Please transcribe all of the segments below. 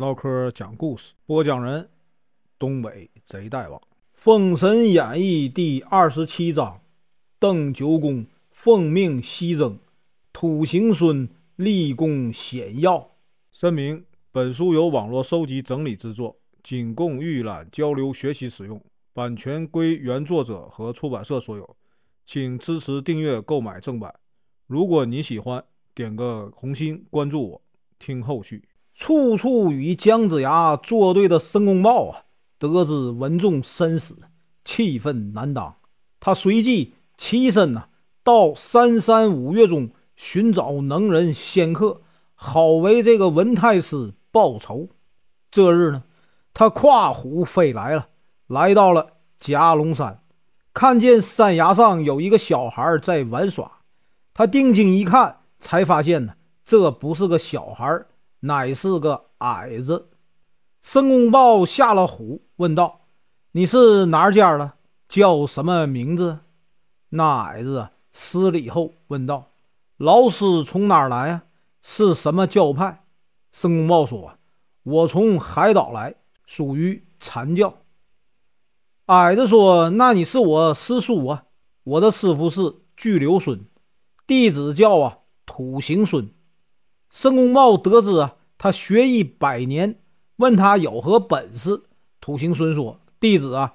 唠嗑讲故事，播讲人：东北贼大王，《封神演义》第二十七章：邓九公奉命西征，土行孙立功显耀。声明：本书由网络收集整理制作，仅供预览、交流、学习使用，版权归原作者和出版社所有，请支持订阅、购买正版。如果你喜欢，点个红心，关注我，听后续。处处与姜子牙作对的申公豹啊，得知文仲身死，气愤难当。他随即起身呐，到三山五岳中寻找能人仙客，好为这个文太师报仇。这日呢，他跨虎飞来了，来到了夹龙山，看见山崖上有一个小孩在玩耍。他定睛一看，才发现呢，这不是个小孩。乃是个矮子。申公豹下了虎，问道：“你是哪家的？叫什么名字？”那矮子施礼后问道：“老师从哪儿来啊？是什么教派？”申公豹说：“我从海岛来，属于禅教。”矮子说：“那你是我师叔啊！我的师傅是巨留孙，弟子叫啊土行孙。”申公豹得知啊，他学艺百年，问他有何本事。土行孙说：“弟子啊，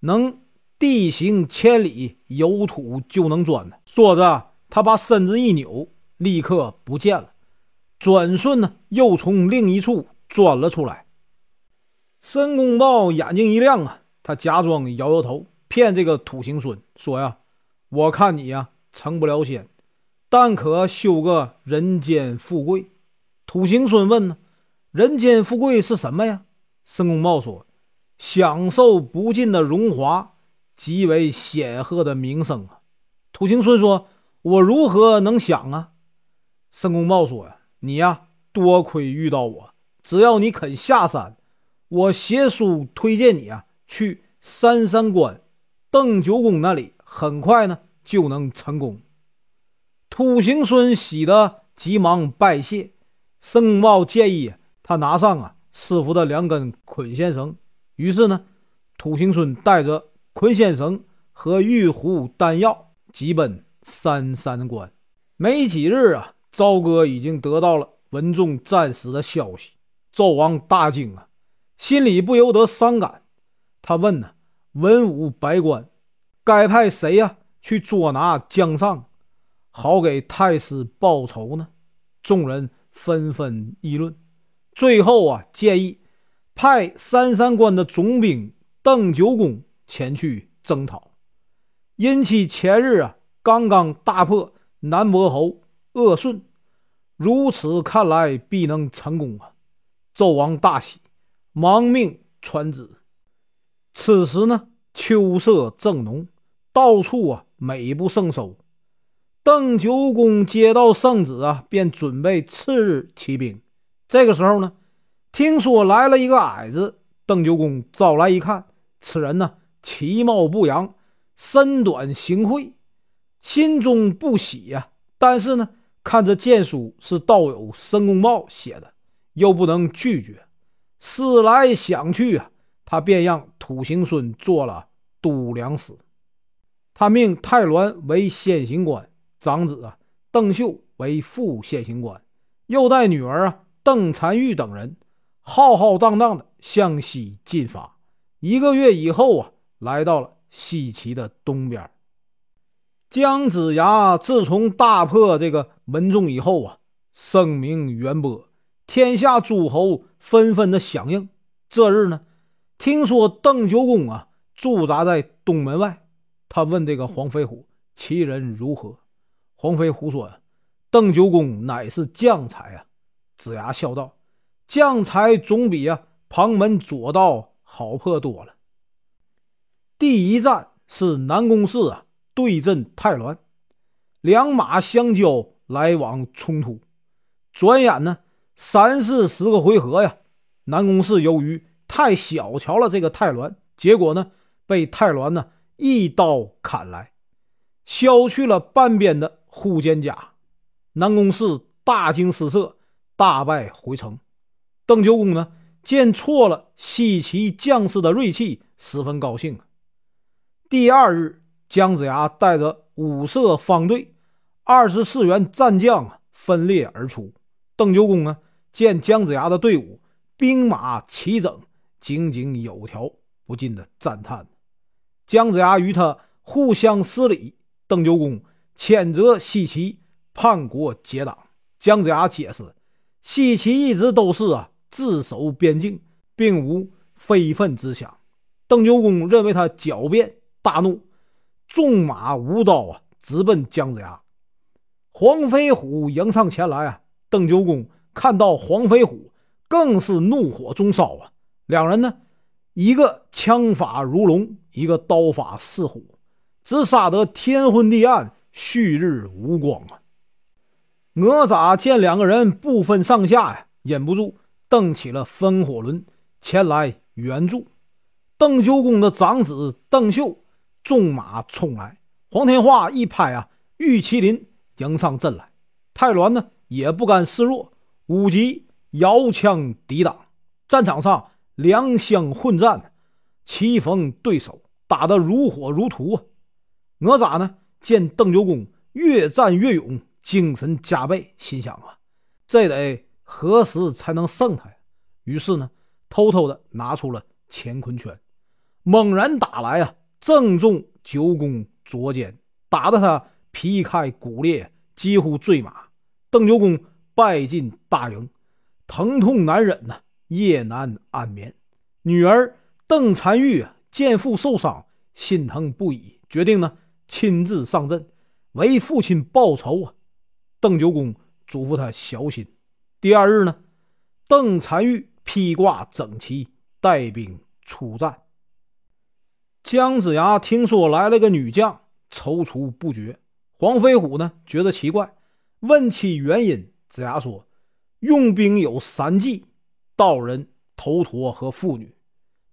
能地行千里，有土就能钻。”说着，他把身子一扭，立刻不见了。转瞬呢，又从另一处钻了出来。申公豹眼睛一亮啊，他假装摇摇头，骗这个土行孙说：“呀，我看你呀，成不了仙。”但可修个人间富贵。土行孙问：“呢，人间富贵是什么呀？”申公豹说：“享受不尽的荣华，极为显赫的名声啊。”土行孙说：“我如何能享啊？”申公豹说：“呀，你呀，多亏遇到我，只要你肯下山，我写书推荐你啊，去三山关邓九公那里，很快呢就能成功。”土行孙喜得急忙拜谢。申公豹建议他拿上啊师傅的两根捆仙绳。于是呢，土行孙带着捆仙绳和玉壶丹药，急奔三山关。没几日啊，朝歌已经得到了文仲战死的消息。纣王大惊啊，心里不由得伤感。他问呢：“文武百官，该派谁呀去捉拿姜尚？”好给太师报仇呢？众人纷纷议论。最后啊，建议派三山关的总兵邓九公前去征讨。因其前日啊，刚刚大破南伯侯鄂顺，如此看来必能成功啊！纣王大喜，忙命传旨。此时呢，秋色正浓，到处啊，美不胜收。邓九公接到圣旨啊，便准备次日起兵。这个时候呢，听说来了一个矮子。邓九公招来一看，此人呢其貌不扬，身短形晦，心中不喜呀。但是呢，看这剑书是道友申公豹写的，又不能拒绝。思来想去啊，他便让土行孙做了都粮使，他命太鸾为先行官。长子啊，邓秀为副县行官，又带女儿啊邓婵玉等人，浩浩荡荡的向西进发。一个月以后啊，来到了西岐的东边。姜子牙自从大破这个文仲以后啊，声名远播，天下诸侯纷纷的响应。这日呢，听说邓九公啊驻扎在东门外，他问这个黄飞虎：“其人如何？”黄飞虎说呀：“邓九公乃是将才啊！”子牙笑道：“将才总比啊旁门左道好破多了。”第一战是南宫氏啊对阵太鸾，两马相交，来往冲突。转眼呢，三四十个回合呀，南宫氏由于太小瞧了这个太鸾，结果呢，被太鸾呢一刀砍来，削去了半边的。护肩甲，南宫氏大惊失色，大败回城。邓九公呢，见挫了西岐将士的锐气，十分高兴。第二日，姜子牙带着五色方队、二十四员战将分列而出。邓九公呢，见姜子牙的队伍兵马齐整、井井有条，不禁的赞叹。姜子牙与他互相施礼，邓九公谴责西岐叛国结党。姜子牙解释，西岐一直都是啊自守边境，并无非分之想。邓九公认为他狡辩，大怒，纵马舞刀啊，直奔姜子牙。黄飞虎迎上前来啊，邓九公看到黄飞虎，更是怒火中烧啊。两人呢，一个枪法如龙，一个刀法似虎，只杀得天昏地暗，旭日无光啊。哪吒见两个人不分上下呀，忍不住蹬起了风火轮前来援助。邓九公的长子邓秀纵马冲来，黄天化一拍啊，玉麒麟迎上阵来。太鸾呢也不甘示弱，武吉摇枪抵挡。战场上两相混战，棋逢对手，打得如火如荼啊。哪吒呢见邓九公越战越勇。精神加倍，心想啊，这得何时才能胜他呀？于是呢，偷偷的拿出了乾坤圈，猛然打来啊，正中九公左肩，打得他皮开骨裂，几乎坠马。邓九公败进大营，疼痛难忍呐，夜难安眠。女儿邓婵玉见父受伤，心疼不已，决定呢亲自上阵，为父亲报仇啊。邓九公嘱咐他小心。第二日呢，邓婵玉披挂整齐，带兵出战。姜子牙听说来了个女将，踌躇不决。黄飞虎呢，觉得奇怪，问其原因。子牙说：“用兵有三忌：道人、头陀和妇女。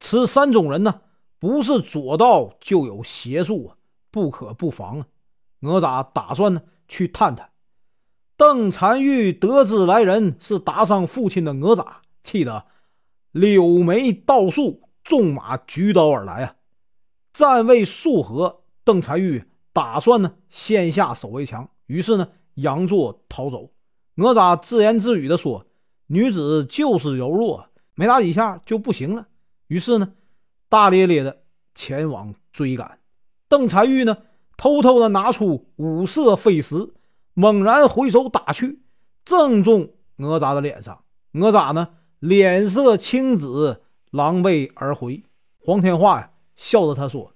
此三种人呢，不是左道就有邪术啊，不可不防啊。”哪吒打算呢去探探。邓婵玉得知来人是打伤父亲的哪吒，气得柳眉倒竖，纵马举刀而来啊！战未数合，邓婵玉打算呢先下手为强，于是呢佯作逃走。哪吒自言自语地说：“女子就是柔弱，没打几下就不行了。”于是呢大咧咧的前往追赶。邓婵玉呢偷偷的拿出五色飞石。猛然回手打去，正中哪吒的脸上。哪吒呢，脸色青紫，狼狈而回。黄天化呀，笑着他说：“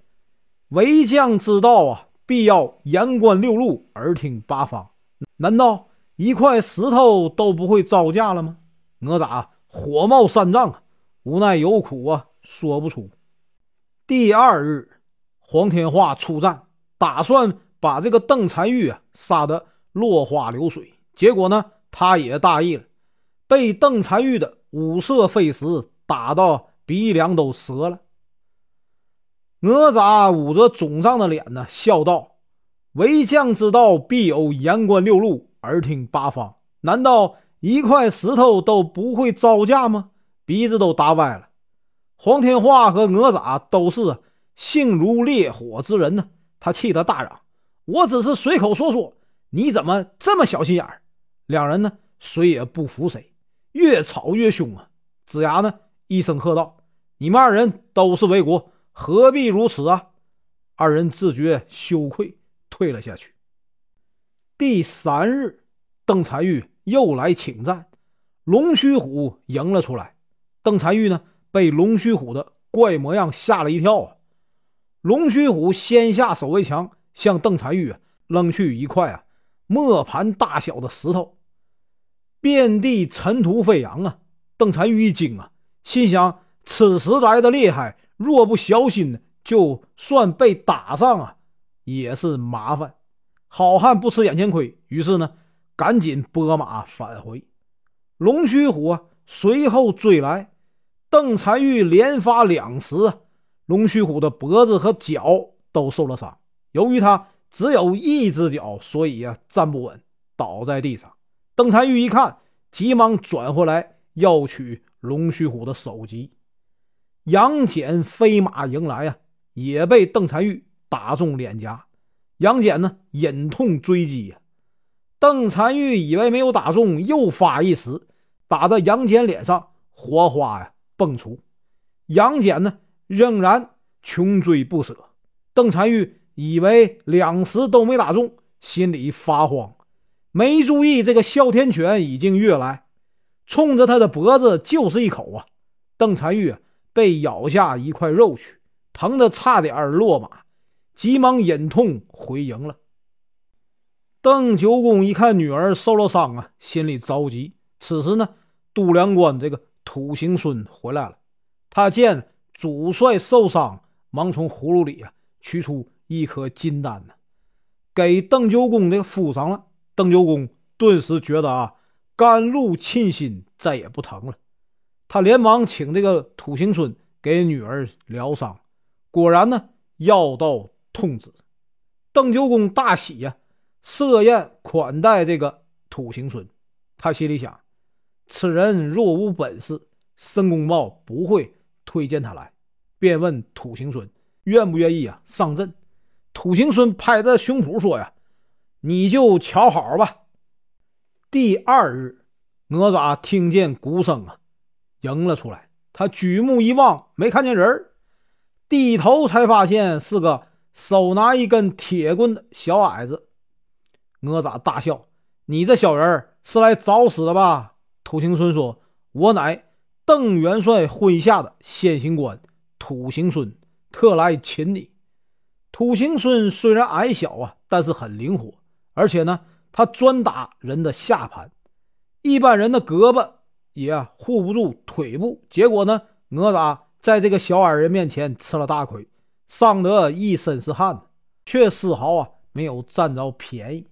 为将之道啊，必要言观六路，耳听八方。难道一块石头都不会招架了吗？”哪吒火冒三丈啊，无奈有苦啊，说不出。第二日，黄天化出战，打算把这个邓婵玉啊杀得。落花流水，结果呢，他也大意了，被邓婵玉的五色飞石打到鼻梁都折了。哪吒捂着肿胀的脸呢，笑道：“为将之道，必有言观六路，耳听八方。难道一块石头都不会招架吗？”鼻子都打歪了。黄天化和哪吒都是性如烈火之人呢，他气得大嚷：“我只是随口说说。”你怎么这么小心眼？两人呢，谁也不服谁，越吵越凶啊！子牙呢，一声喝道：“你们二人都是为国，何必如此啊？”二人自觉羞愧，退了下去。第三日，邓婵玉又来请战，龙须虎迎了出来。邓婵玉呢，被龙须虎的怪模样吓了一跳啊！龙须虎先下手为强，向邓婵玉扔去一块啊！磨盘大小的石头，遍地尘土飞扬啊！邓婵玉一惊啊，心想：此时来的厉害，若不小心，就算被打上啊，也是麻烦。好汉不吃眼前亏，于是呢，赶紧拨马返回。龙须虎啊，随后追来，邓婵玉连发两石，龙须虎的脖子和脚都受了伤。由于他。只有一只脚，所以呀站不稳，倒在地上。邓婵玉一看，急忙转回来要取龙须虎的首级。杨戬飞马迎来啊，也被邓婵玉打中脸颊。杨戬呢，忍痛追击呀。邓婵玉以为没有打中，又发一石，打的杨戬脸上，火花呀迸出。杨戬呢，仍然穷追不舍。邓婵玉以为两石都没打中，心里发慌，没注意这个哮天犬已经跃来，冲着他的脖子就是一口啊！邓婵玉被咬下一块肉去，疼得差点落马，急忙忍痛回营了。邓九公一看女儿受了伤啊，心里着急。此时呢，度量关这个土行孙回来了，他见主帅受伤，忙从葫芦里啊取出一颗金丹呢，给邓九公的敷上了。邓九公顿时觉得啊，甘露沁心，再也不疼了。他连忙请这个土行孙给女儿疗伤，果然呢，药到痛止。邓九公大喜呀。设宴款待这个土行孙，他心里想：此人若无本事，申公豹不会推荐他来。便问土行孙愿不愿意啊上阵。土行孙拍着胸脯说：“呀，你就瞧好吧。”第二日，哪吒听见鼓声啊，迎了出来。他举目一望，没看见人低头才发现是个手拿一根铁棍的小矮子。哪吒大笑：“你这小人是来找死的吧？”土行孙说：“我乃邓元帅麾下的先行官土行孙，特来擒你。”土行孙虽然矮小啊，但是很灵活，而且呢，他专打人的下盘，一般人的胳膊也护不住腿部。结果呢，哪吒在这个小矮人面前吃了大亏，伤得一身是汗，却丝毫啊没有占着便宜。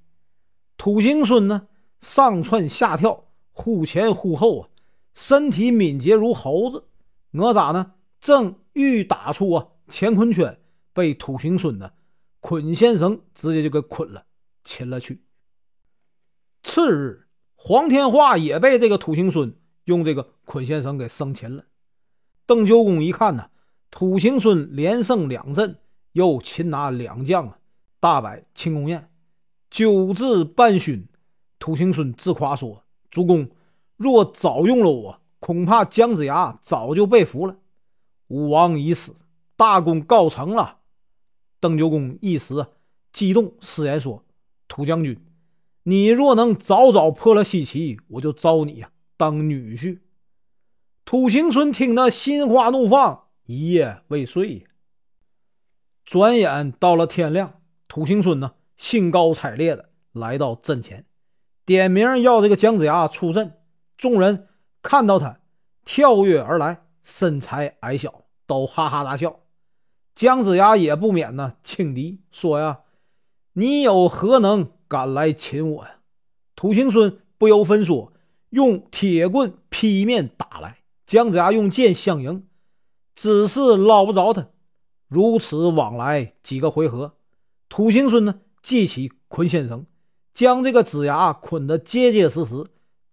土行孙呢，上窜下跳，忽前忽后啊，身体敏捷如猴子。哪吒呢，正欲打出啊乾坤圈，被土行孙呢捆线绳直接就给捆了，擒了去。次日，黄天化也被这个土行孙用这个捆线绳给生擒了。邓九公一看呢，土行孙连胜两阵，又擒拿两将啊，大摆庆功宴。酒至半醺，土行孙自夸说：“主公若早用了我，恐怕姜子牙早就被俘了。武王已死，大功告成了。”邓九公一时激动，失言说：“土将军，你若能早早破了西岐，我就招你呀当女婿。”土行孙听得心花怒放，一夜未睡。转眼到了天亮，土行孙呢？兴高采烈的来到阵前，点名要这个姜子牙出阵。众人看到他跳跃而来，身材矮小，都哈哈大笑。姜子牙也不免呢轻敌，说呀：“你有何能敢来擒我呀？”土行孙不由分说，用铁棍劈面打来。姜子牙用剑相迎，只是捞不着他。如此往来几个回合，土行孙呢？系起捆仙绳，将这个子牙捆得结结实实，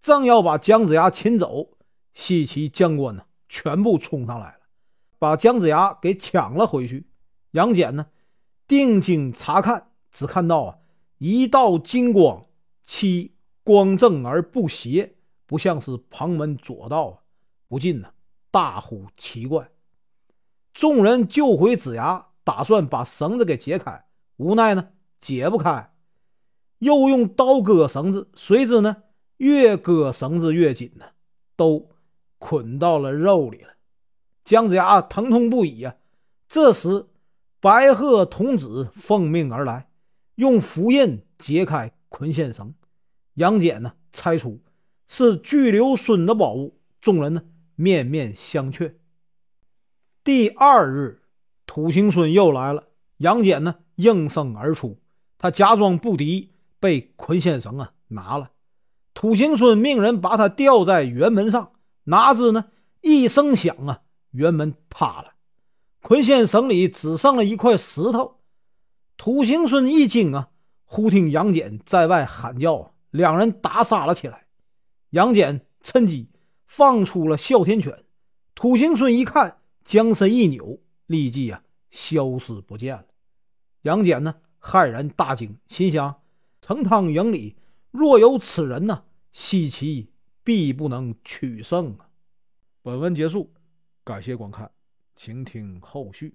正要把姜子牙擒走，西岐将官呢全部冲上来了，把姜子牙给抢了回去。杨戬呢定睛查看，只看到啊一道金光，其光正而不邪，不像是旁门左道啊，不禁呢大呼奇怪。众人救回子牙，打算把绳子给解开，无奈呢。解不开，又用刀割绳子，谁知呢？越割绳子越紧呢，都捆到了肉里了。姜子牙疼痛不已呀。这时，白鹤童子奉命而来，用符印解开捆线绳。杨戬呢，猜出是巨留孙的宝物。众人呢，面面相觑。第二日，土行孙又来了，杨戬呢，应声而出。他假装不敌，被捆线绳啊拿了。土行孙命人把他吊在辕门上，哪知呢一声响啊，辕门塌了，捆线绳里只剩了一块石头。土行孙一惊啊，忽听杨戬在外喊叫，两人打杀了起来。杨戬趁机放出了哮天犬。土行孙一看，将身一扭，立即啊消失不见了。杨戬呢，骇然大惊，心想：成汤营里若有此人呢，西岐必不能取胜啊！本文结束，感谢观看，请听后续。